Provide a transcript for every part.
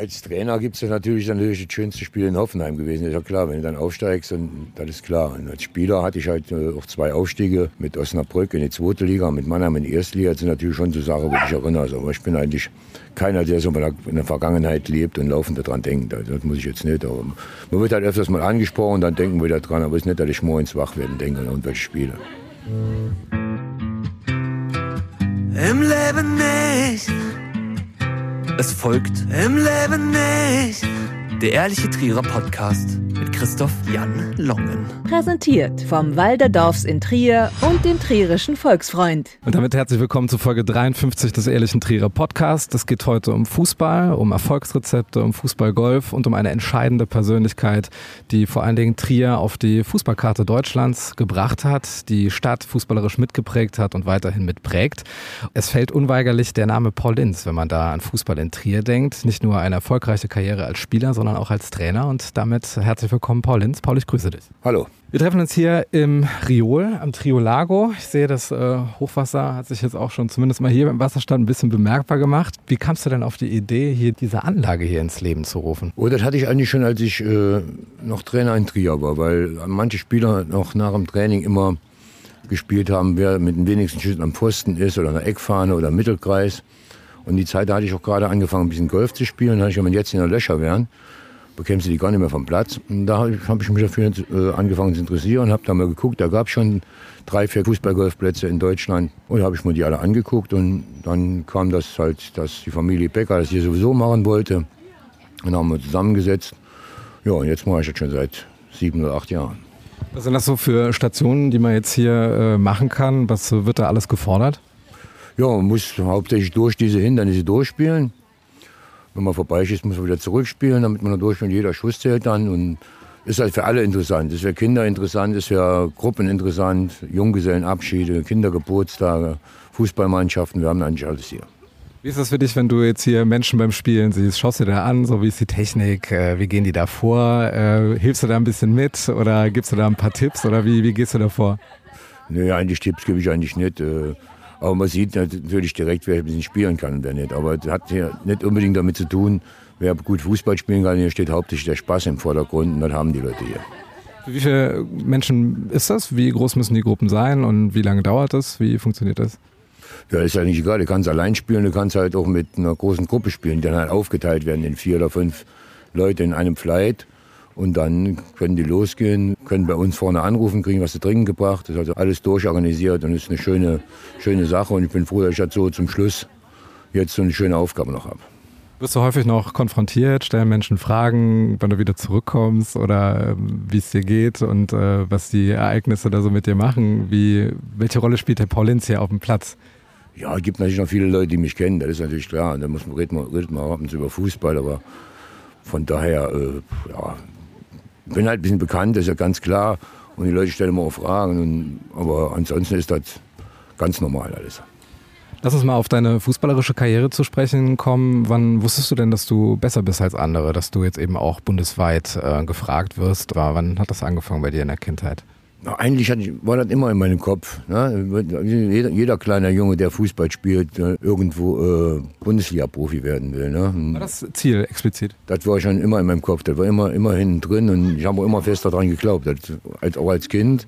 Als Trainer gibt es natürlich natürlich das schönste Spiel in Hoffenheim gewesen. Ist ja klar, wenn du dann aufsteigst, dann das ist klar. Und als Spieler hatte ich halt äh, auch zwei Aufstiege mit Osnabrück in die zweite Liga, mit Mannheim in die erste Liga. Das sind natürlich schon so Sachen, wo ich erinnere. Also, aber ich bin eigentlich keiner, der so in der Vergangenheit lebt und laufend daran denkt. Also, das muss ich jetzt nicht. Aber man wird halt öfters mal angesprochen, dann denken wir daran. Aber es ist nicht, dass ich morgens wach werden denke an irgendwelche Spiele. Im Leben nicht. Es folgt Im Leben nicht. der Ehrliche Trierer Podcast Christoph Jan Longen. Präsentiert vom Walderdorfs in Trier und dem Trierischen Volksfreund. Und damit herzlich willkommen zu Folge 53 des Ehrlichen Trierer Podcasts. Es geht heute um Fußball, um Erfolgsrezepte, um Fußballgolf und um eine entscheidende Persönlichkeit, die vor allen Dingen Trier auf die Fußballkarte Deutschlands gebracht hat, die Stadt fußballerisch mitgeprägt hat und weiterhin mitprägt. Es fällt unweigerlich der Name Paul Linz, wenn man da an Fußball in Trier denkt. Nicht nur eine erfolgreiche Karriere als Spieler, sondern auch als Trainer. Und damit herzlich willkommen, Paul Linz. Paul, ich grüße dich. Hallo. Wir treffen uns hier im Riol, am Trio Lago. Ich sehe, das äh, Hochwasser hat sich jetzt auch schon zumindest mal hier beim Wasserstand ein bisschen bemerkbar gemacht. Wie kamst du denn auf die Idee, hier diese Anlage hier ins Leben zu rufen? Oh, das hatte ich eigentlich schon, als ich äh, noch Trainer in Trier war, weil manche Spieler noch nach dem Training immer gespielt haben, wer mit den wenigsten Schüssen am Pfosten ist oder eine Eckfahne oder im Mittelkreis. Und die Zeit da hatte ich auch gerade angefangen, ein bisschen Golf zu spielen. Da hatte ich, wenn jetzt in der Löcher wären, bekämst du die gar nicht mehr vom Platz. Und da habe ich, hab ich mich dafür äh, angefangen zu interessieren und habe da mal geguckt. Da gab es schon drei, vier Fußballgolfplätze in Deutschland. Und da habe ich mir die alle angeguckt. Und dann kam das halt, dass die Familie Becker das hier sowieso machen wollte. Und dann haben wir zusammengesetzt. Ja, und jetzt mache ich das schon seit sieben oder acht Jahren. Was sind das so für Stationen, die man jetzt hier äh, machen kann? Was wird da alles gefordert? Ja, man muss hauptsächlich durch diese Hindernisse durchspielen. Wenn man vorbeischießt, muss man wieder zurückspielen, damit man da durchspielt. Jeder Schuss zählt dann. Und ist halt für alle interessant. Ist für Kinder interessant, ist für Gruppen interessant, Junggesellenabschiede, Kindergeburtstage, Fußballmannschaften. Wir haben eigentlich alles hier. Wie ist das für dich, wenn du jetzt hier Menschen beim Spielen siehst? Schaust du dir da an, so wie ist die Technik, äh, wie gehen die da vor? Äh, hilfst du da ein bisschen mit oder gibst du da ein paar Tipps oder wie, wie gehst du da vor? Nee, eigentlich Tipps gebe ich eigentlich nicht. Aber man sieht natürlich direkt, wer ein bisschen spielen kann und wer nicht. Aber das hat hier nicht unbedingt damit zu tun, wer gut Fußball spielen kann. Hier steht hauptsächlich der Spaß im Vordergrund und das haben die Leute hier. Für wie viele Menschen ist das? Wie groß müssen die Gruppen sein und wie lange dauert das? Wie funktioniert das? Ja, ist ja nicht egal. Du kannst allein spielen, du kannst halt auch mit einer großen Gruppe spielen, die dann halt aufgeteilt werden in vier oder fünf Leute in einem Flight. Und dann können die losgehen, können bei uns vorne anrufen, kriegen was zu trinken gebracht. Das ist also alles durchorganisiert und ist eine schöne, schöne Sache. Und ich bin froh, dass ich jetzt so zum Schluss jetzt so eine schöne Aufgabe noch habe. Wirst du häufig noch konfrontiert, stellen Menschen Fragen, wann du wieder zurückkommst oder ähm, wie es dir geht und äh, was die Ereignisse da so mit dir machen? Wie, welche Rolle spielt der Paul Linz hier auf dem Platz? Ja, es gibt natürlich noch viele Leute, die mich kennen, das ist natürlich klar. Da muss man, redet man, redet man ab und zu über Fußball, aber von daher, äh, ja, ich bin halt ein bisschen bekannt, das ist ja ganz klar. Und die Leute stellen immer auch Fragen. Und, aber ansonsten ist das ganz normal alles. Lass uns mal auf deine fußballerische Karriere zu sprechen kommen. Wann wusstest du denn, dass du besser bist als andere, dass du jetzt eben auch bundesweit äh, gefragt wirst? Wann hat das angefangen bei dir in der Kindheit? Na, eigentlich ich, war das immer in meinem Kopf. Ne? Jeder, jeder kleiner Junge, der Fußball spielt, äh, irgendwo äh, Bundesliga-Profi werden will. Ne? Und War das Ziel explizit? Das war schon immer in meinem Kopf. Das war immer, immer hinten drin und ich habe auch immer fest daran geglaubt, das, als, auch als Kind.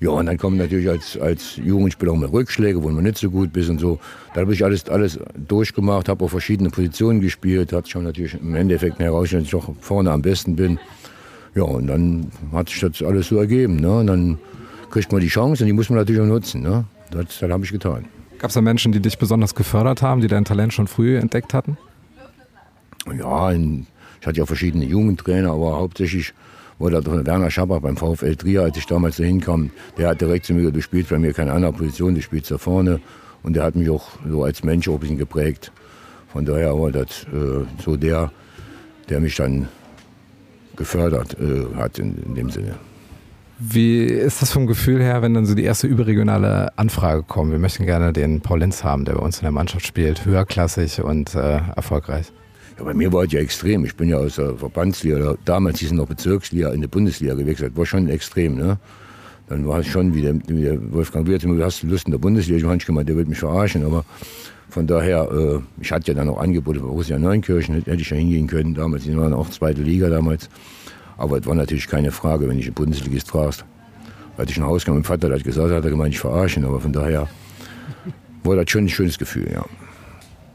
Ja, und dann kommen natürlich als, als Jugendspieler auch mal Rückschläge, wo man nicht so gut bist und so. Da habe ich alles, alles durchgemacht, habe auf verschiedene Positionen gespielt, hat schon natürlich im Endeffekt herausgestellt, dass ich auch vorne am besten bin. Ja, und dann hat sich das alles so ergeben. Ne? Und dann kriegt man die Chance und die muss man natürlich auch nutzen. Ne? Das, das habe ich getan. Gab es da Menschen, die dich besonders gefördert haben, die dein Talent schon früh entdeckt hatten? Ja, in, ich hatte ja verschiedene Jugendtrainer, aber hauptsächlich war da der Werner Schabach beim VfL Trier, als ich damals da hinkam. Der hat direkt zu mir gesagt, du spielst bei mir keine andere Position, du spielst da vorne. Und der hat mich auch so als Mensch auch ein bisschen geprägt. Von daher war das äh, so der, der mich dann gefördert äh, hat in, in dem Sinne. Wie ist das vom Gefühl her, wenn dann so die erste überregionale Anfrage kommt? Wir möchten gerne den Paul Linz haben, der bei uns in der Mannschaft spielt, höherklassig und äh, erfolgreich. Ja, bei mir war es ja extrem. Ich bin ja aus der Verbandsliga, damals hieß es noch Bezirksliga, in die Bundesliga gewechselt. War schon extrem. Ne? Dann war es schon wie der, wie der Wolfgang Wirtz, du hast Lust in der Bundesliga, ich habe gemeint, der wird mich verarschen, aber von daher, äh, ich hatte ja dann auch Angebote bei Borussia Neunkirchen, hätte ich ja hingehen können damals, die waren auch zweite Liga damals, aber es war natürlich keine Frage, wenn ich einen Bundesligist fragst. Als ich nach Hause kam, mein Vater hat gesagt, hat er gemeint, ich verarschen, aber von daher war das schon ein schönes Gefühl, ja.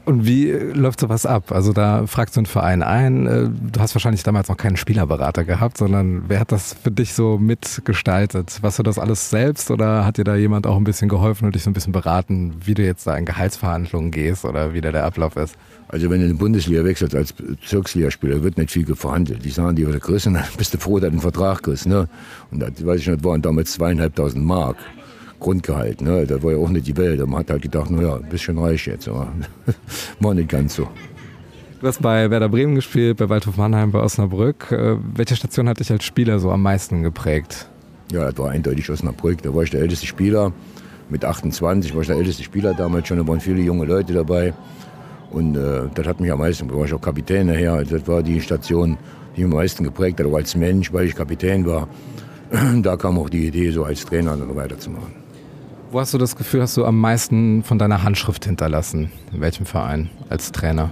Und wie äh, läuft sowas ab? Also da fragst du einen Verein ein. äh, Du hast wahrscheinlich damals noch keinen Spielerberater gehabt, sondern wer hat das für dich so mitgestaltet? Warst du das alles selbst oder hat dir da jemand auch ein bisschen geholfen und dich so ein bisschen beraten, wie du jetzt da in Gehaltsverhandlungen gehst oder wie da der Ablauf ist? Also wenn du in die Bundesliga wechselst als Bezirksligaspieler, wird nicht viel verhandelt. Die sagen, die wird kriegst und dann bist du froh, dass du einen Vertrag kriegst. Ne? Und das, weiß ich nicht, waren damals zweieinhalbtausend Mark. Grundgehalt, ne? Das war ja auch nicht die Welt. Man hat halt gedacht, naja, ein bisschen reich jetzt, aber war nicht ganz so. Du hast bei Werder Bremen gespielt, bei Waldhof Mannheim, bei Osnabrück. Äh, Welche Station hat dich als Spieler so am meisten geprägt? Ja, das war eindeutig Osnabrück. Da war ich der älteste Spieler. Mit 28 war ich der älteste Spieler damals schon. Da waren viele junge Leute dabei. Und äh, das hat mich am meisten, da war ich auch Kapitän nachher. Also das war die Station, die mich am meisten geprägt hat, auch als Mensch, weil ich Kapitän war. Da kam auch die Idee, so als Trainer dann weiterzumachen. Wo hast du das Gefühl, hast du am meisten von deiner Handschrift hinterlassen? In welchem Verein als Trainer?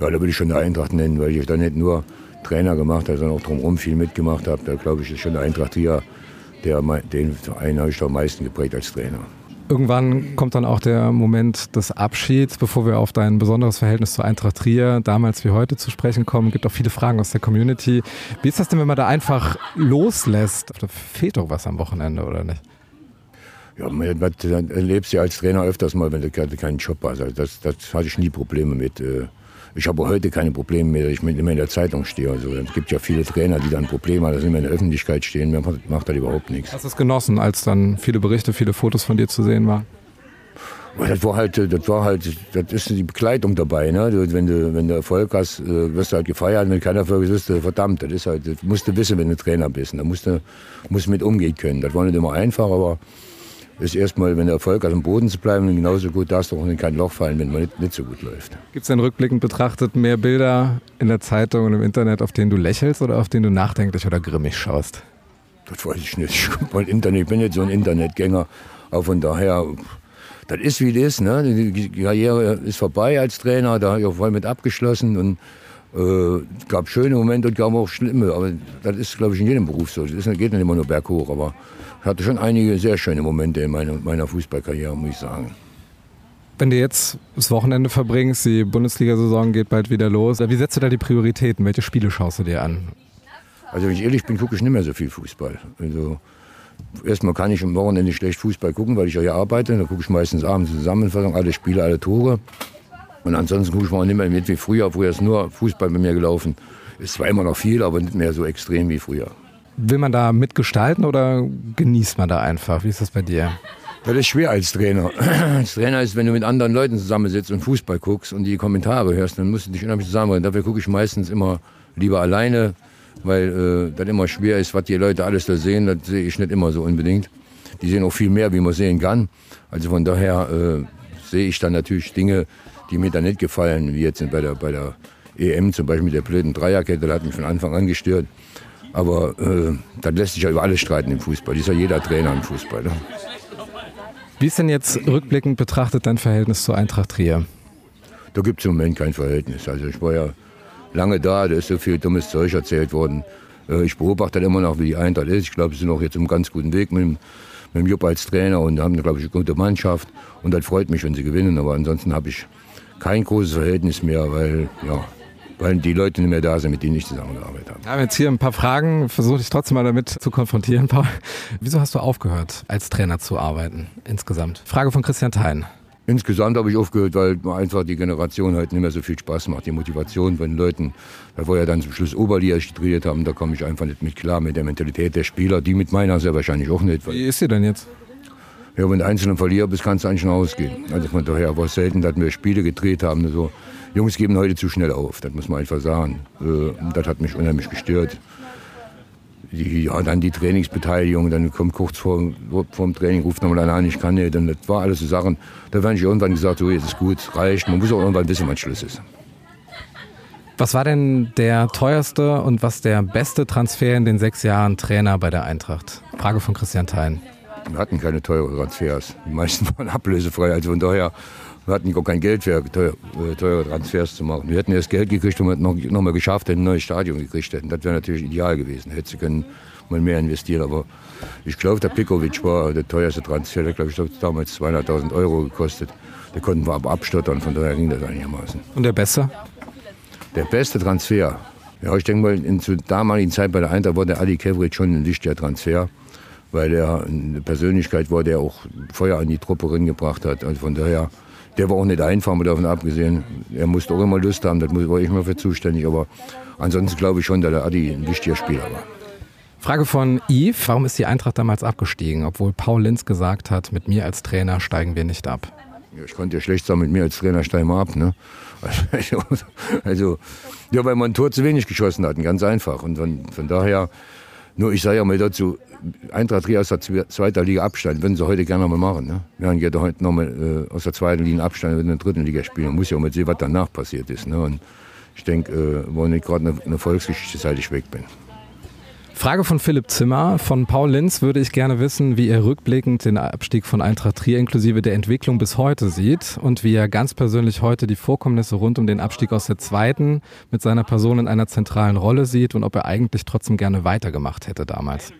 Ja, da würde ich schon der Eintracht nennen, weil ich da nicht nur Trainer gemacht habe, sondern auch drumherum viel mitgemacht habe. Da glaube ich, ist schon der Eintracht hier, der, den Verein habe ich da am meisten geprägt als Trainer. Irgendwann kommt dann auch der Moment des Abschieds, bevor wir auf dein besonderes Verhältnis zur Eintracht Trier damals wie heute zu sprechen kommen. Es gibt auch viele Fragen aus der Community. Wie ist das denn, wenn man da einfach loslässt? Da fehlt doch was am Wochenende, oder nicht? Ja, man erlebst ja als Trainer öfters mal, wenn du keinen Job hast. Also das, das hatte ich nie Probleme mit. äh, Ich habe heute keine Probleme mehr, dass ich immer in der Zeitung stehe. Also es gibt ja viele Trainer, die dann Probleme haben, dass sie immer in der Öffentlichkeit stehen. Mir macht, macht das überhaupt nichts. Hast du es genossen, als dann viele Berichte, viele Fotos von dir zu sehen waren? Das war halt, das war halt, das ist die Begleitung dabei. Ne? Wenn du, wenn du Erfolg hast, äh, wirst du halt gefeiert. Wenn keiner Erfolg ist, verdammt, das ist halt, das musst du wissen, wenn du Trainer bist. Da musst du, musst du mit umgehen können. Das war nicht immer einfach, aber ist erstmal, wenn du Erfolg hast, am Boden zu bleiben, genauso gut darfst du auch in kein Loch fallen, wenn man nicht, nicht so gut läuft. Gibt es denn rückblickend betrachtet mehr Bilder in der Zeitung und im Internet, auf denen du lächelst oder auf denen du nachdenklich oder grimmig schaust? Das weiß ich nicht. Ich, Internet, ich bin nicht so ein Internetgänger. Aber von daher, das ist wie das ist. Ne? Die Karriere ist vorbei als Trainer, da habe ich auch voll mit abgeschlossen. Und äh, es gab schöne Momente und gab auch schlimme. Aber das ist, glaube ich, in jedem Beruf so. Das ist, geht nicht immer nur berghoch. Aber ich hatte schon einige sehr schöne Momente in meiner, meiner Fußballkarriere, muss ich sagen. Wenn du jetzt das Wochenende verbringst, die Bundesliga-Saison geht bald wieder los, wie setzt du da die Prioritäten? Welche Spiele schaust du dir an? Also wenn ich ehrlich bin, gucke ich nicht mehr so viel Fußball. Also erstmal kann ich am Wochenende schlecht Fußball gucken, weil ich ja hier arbeite. Da gucke ich meistens abends Zusammenfassung, alle Spiele, alle Tore. Und ansonsten gucke ich mal nicht mehr mit wie früher. Früher ist nur Fußball bei mir gelaufen. Ist zwar immer noch viel, aber nicht mehr so extrem wie früher. Will man da mitgestalten oder genießt man da einfach? Wie ist das bei dir? Das ist schwer als Trainer. Als Trainer ist, wenn du mit anderen Leuten zusammensitzt und Fußball guckst und die Kommentare hörst, dann musst du dich unheimlich zusammenbringen. Dafür gucke ich meistens immer lieber alleine, weil äh, das immer schwer ist, was die Leute alles da sehen. Das sehe ich nicht immer so unbedingt. Die sehen auch viel mehr, wie man sehen kann. Also von daher äh, sehe ich dann natürlich Dinge, die mir dann nicht gefallen, wie jetzt bei der, bei der EM zum Beispiel mit der blöden Dreierkette, das hat mich von Anfang an gestört. Aber äh, das lässt sich ja über alles streiten im Fußball. Das ist ja jeder Trainer im Fußball. Ne? Wie ist denn jetzt rückblickend betrachtet dein Verhältnis zur Eintracht Trier? Da gibt es im Moment kein Verhältnis. Also ich war ja lange da, da ist so viel dummes Zeug erzählt worden. Äh, Ich beobachte immer noch, wie die Eintracht ist. Ich glaube, sie sind auch jetzt im ganz guten Weg mit dem, mit dem Jupp als Trainer und haben, glaube ich, eine gute Mannschaft. Und das freut mich, wenn sie gewinnen. Aber ansonsten habe ich kein großes Verhältnis mehr, weil, ja, weil die Leute nicht mehr da sind, mit denen ich zusammengearbeitet habe. Wir haben jetzt hier ein paar Fragen, versuche ich trotzdem mal damit zu konfrontieren, Paul. Wieso hast du aufgehört, als Trainer zu arbeiten insgesamt? Frage von Christian Thein. Insgesamt habe ich aufgehört, weil einfach die Generation heute nicht mehr so viel Spaß macht. Die Motivation von den Leuten, da wir ja dann zum Schluss Oberliga trainiert haben, da komme ich einfach nicht mit klar mit der Mentalität der Spieler, die mit meiner sehr wahrscheinlich auch nicht. Wie ist sie denn jetzt? Ja, wenn du einzelnen Verlierer bist, kannst du eigentlich nach Hause gehen. Also von daher war es selten, dass wir Spiele gedreht haben. So. Jungs geben heute zu schnell auf, das muss man einfach sagen. Äh, das hat mich unheimlich gestört. Die, ja, dann die Trainingsbeteiligung, dann kommt kurz vor, vor dem Training, ruft nochmal an, ich kann nicht. Und das war alles so Sachen. Da habe ich irgendwann gesagt, so, jetzt ist gut, reicht. Man muss auch irgendwann wissen, wann Schluss ist. Was war denn der teuerste und was der beste Transfer in den sechs Jahren Trainer bei der Eintracht? Frage von Christian Thein. Wir hatten keine teuren Transfers. Die meisten waren ablösefrei. Also von daher, wir hatten gar kein Geld für äh, teure Transfers zu machen. Wir hätten erst Geld gekriegt und wir hätten noch, noch mal geschafft, hätten ein neues Stadion gekriegt hätten. Das wäre natürlich ideal gewesen. Hätte sie können mal mehr investieren. Aber ich glaube, der Pikovic war der teuerste Transfer. Der glaube ich hat damals 200.000 Euro gekostet. Der konnten wir aber abstottern. Von daher ging das einigermaßen. Und der beste? Der beste Transfer. Ja, ich denke mal, in zur damaligen Zeit bei der Eintracht war der Adi Kevric schon ein wichtiger Transfer, weil er eine Persönlichkeit war, der auch Feuer an die Truppe reingebracht hat. Also von daher, der war auch nicht einfach, mal davon abgesehen. Er musste auch immer Lust haben, das war ich mal für zuständig. Aber ansonsten glaube ich schon, dass der Adi ein wichtiger Spieler war. Frage von Yves. Warum ist die Eintracht damals abgestiegen, obwohl Paul Linz gesagt hat, mit mir als Trainer steigen wir nicht ab? Ja, ich konnte ja schlecht sagen, mit mir als Trainer steigen wir ab. Ne? Also, also, ja, weil man ein Tor zu wenig geschossen hatten, ganz einfach. Und von, von daher, nur ich sage ja mal dazu, Eintracht Trier aus der Zwe- zweiter Liga absteigen, würden sie heute gerne mal machen. Ne? Wir haben ja heute nochmal äh, aus der zweiten Liga absteigen, in der dritten Liga spielen. Man muss ja auch mal sehen, was danach passiert ist. Ne? Und ich denke, äh, war nicht gerade eine, eine Volksgeschichte, seit ich weg bin. Frage von Philipp Zimmer. Von Paul Linz würde ich gerne wissen, wie er rückblickend den Abstieg von Eintracht Trier inklusive der Entwicklung bis heute sieht und wie er ganz persönlich heute die Vorkommnisse rund um den Abstieg aus der zweiten mit seiner Person in einer zentralen Rolle sieht und ob er eigentlich trotzdem gerne weitergemacht hätte damals.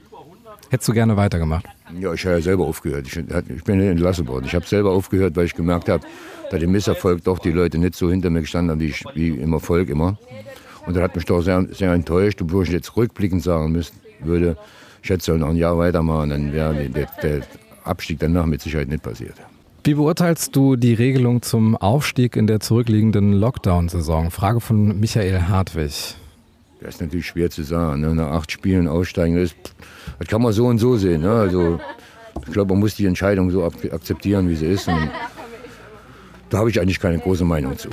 Hättest du gerne weitergemacht? Ja, ich habe ja selber aufgehört. Ich, ich bin entlassen worden. Ich habe selber aufgehört, weil ich gemerkt habe, dass im Misserfolg doch die Leute nicht so hinter mir gestanden haben, wie, ich, wie im Erfolg immer. Und das hat mich doch sehr, sehr enttäuscht, obwohl ich jetzt rückblickend sagen müsste, würde, ich hätte so noch ein Jahr weitermachen, dann wäre der, der Abstieg danach mit Sicherheit nicht passiert. Wie beurteilst du die Regelung zum Aufstieg in der zurückliegenden Lockdown-Saison? Frage von Michael Hartwig. Das ist natürlich schwer zu sagen. Ne? Nach acht Spielen aussteigen, das, das kann man so und so sehen. Ne? Also, ich glaube, man muss die Entscheidung so ak- akzeptieren, wie sie ist. Und da habe ich eigentlich keine große Meinung zu.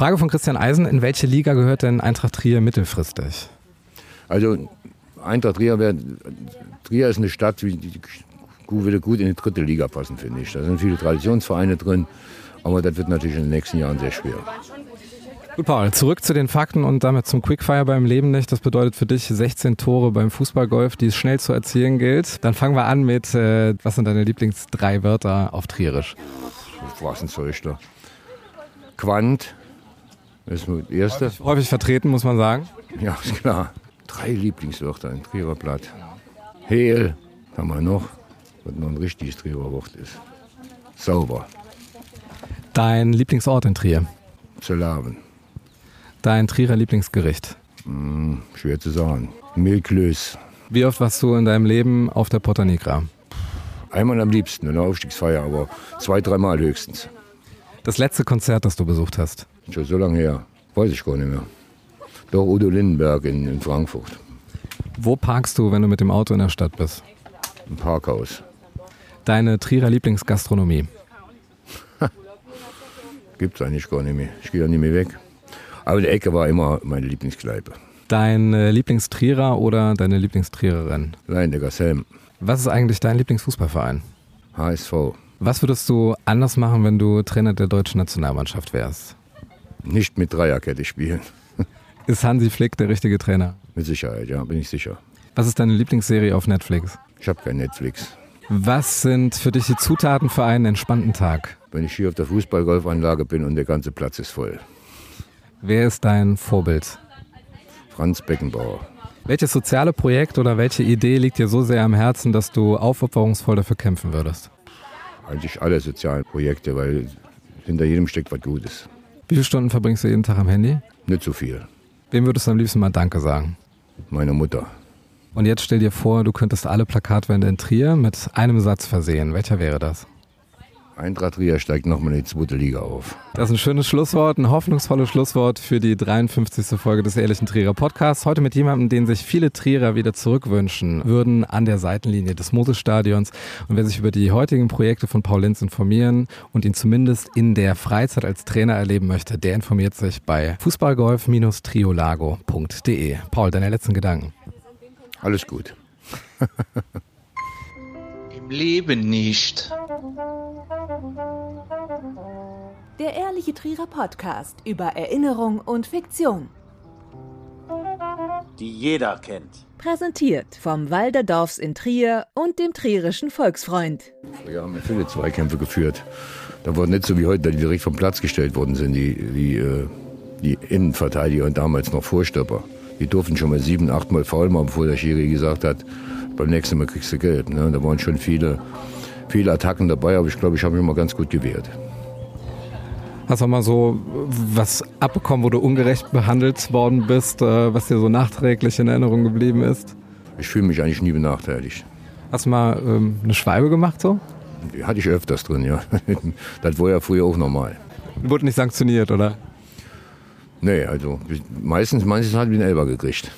Frage von Christian Eisen. In welche Liga gehört denn Eintracht Trier mittelfristig? Also Eintracht Trier, wär, Trier ist eine Stadt, die, die würde gut in die dritte Liga passen, finde ich. Da sind viele Traditionsvereine drin, aber das wird natürlich in den nächsten Jahren sehr schwer. Gut, Paul, zurück zu den Fakten und damit zum Quickfire beim Leben nicht. Das bedeutet für dich 16 Tore beim Fußballgolf, die es schnell zu erzielen gilt. Dann fangen wir an mit, äh, was sind deine Lieblings drei Wörter auf Trierisch? Was ein da. Quant, das ist das erste. Häufig vertreten, muss man sagen. Ja, ist klar. Drei Lieblingswörter, ein Trierer Blatt. Hehl haben wir noch, was noch ein richtiges Trierer Wort ist. Sauber, Dein Lieblingsort in Trier? Zelaven, Dein Trierer Lieblingsgericht? schwer zu sagen. Milklös, Wie oft warst du in deinem Leben auf der Porta Nigra? einmal am liebsten, in der Aufstiegsfeier, aber zwei, dreimal höchstens. Das letzte Konzert, das du besucht hast? Schon so lange her, weiß ich gar nicht mehr. Doch Udo Lindenberg in, in Frankfurt, Wo parkst du, wenn du mit dem Auto in der Stadt bist? im Parkhaus. Deine Trierer Lieblingsgastronomie? Gibt's eigentlich gar nicht mehr. Ich gehe ja nicht mehr weg. Aber die Ecke war immer meine Lieblingskneipe. Dein äh, Lieblingstrierer oder deine Lieblingstriererin? Leindecker Helm, Was ist eigentlich dein Lieblingsfußballverein? HSV. Was würdest du anders machen, wenn du Trainer der deutschen Nationalmannschaft wärst? Nicht mit Dreierkette spielen. Ist Hansi Flick der richtige Trainer? Mit Sicherheit, ja, bin ich sicher. Was ist deine Lieblingsserie auf Netflix? Ich habe kein Netflix. Was sind für dich die Zutaten für einen entspannten Tag? Wenn ich hier auf der Fußballgolfanlage bin und der ganze Platz ist voll. Wer ist dein Vorbild? Franz Beckenbauer. Welches soziale Projekt oder welche Idee liegt dir so sehr am Herzen, dass du aufopferungsvoll dafür kämpfen würdest? Eigentlich alle sozialen Projekte, weil hinter jedem steckt was Gutes. Wie viele Stunden verbringst du jeden Tag am Handy? Nicht zu viel. Wem würdest du am liebsten mal Danke sagen? Meine Mutter. Und jetzt stell dir vor, du könntest alle Plakatwände in Trier mit einem Satz versehen. Welcher wäre das? Eintracht Trier steigt nochmal in die zweite Liga auf. Das ist ein schönes Schlusswort, ein hoffnungsvolles Schlusswort für die 53. Folge des Ehrlichen Trierer Podcasts. Heute mit jemandem, den sich viele Trierer wieder zurückwünschen würden an der Seitenlinie des Moses-Stadions. Und wer sich über die heutigen Projekte von Paul Linz informieren und ihn zumindest in der Freizeit als Trainer erleben möchte, der informiert sich bei fußballgolf-triolago.de. Paul, deine letzten Gedanken. Alles gut. Im Leben nicht. Der ehrliche Trierer Podcast über Erinnerung und Fiktion. die jeder kennt. Präsentiert vom Walderdorfs in Trier und dem Trierischen Volksfreund. Wir haben viele Zweikämpfe geführt. Da wurden nicht so wie heute, die direkt vom Platz gestellt worden sind, die, die, äh, die Innenverteidiger und damals noch Vorstopper. Die durften schon mal sieben, achtmal faul machen, bevor der Schiri gesagt hat, beim nächsten Mal kriegst du Geld. Ne? Da waren schon viele, viele Attacken dabei, aber ich glaube, ich habe mich mal ganz gut gewehrt. Hast du mal so was abbekommen, wo du ungerecht behandelt worden bist, äh, was dir so nachträglich in Erinnerung geblieben ist? Ich fühle mich eigentlich nie benachteiligt. Hast du mal ähm, eine Schwalbe gemacht so? Die hatte ich öfters drin, ja. Das war ja früher auch normal. Wurde nicht sanktioniert, oder? Nee, also meistens, meistens hat wie ein Elber gekriegt.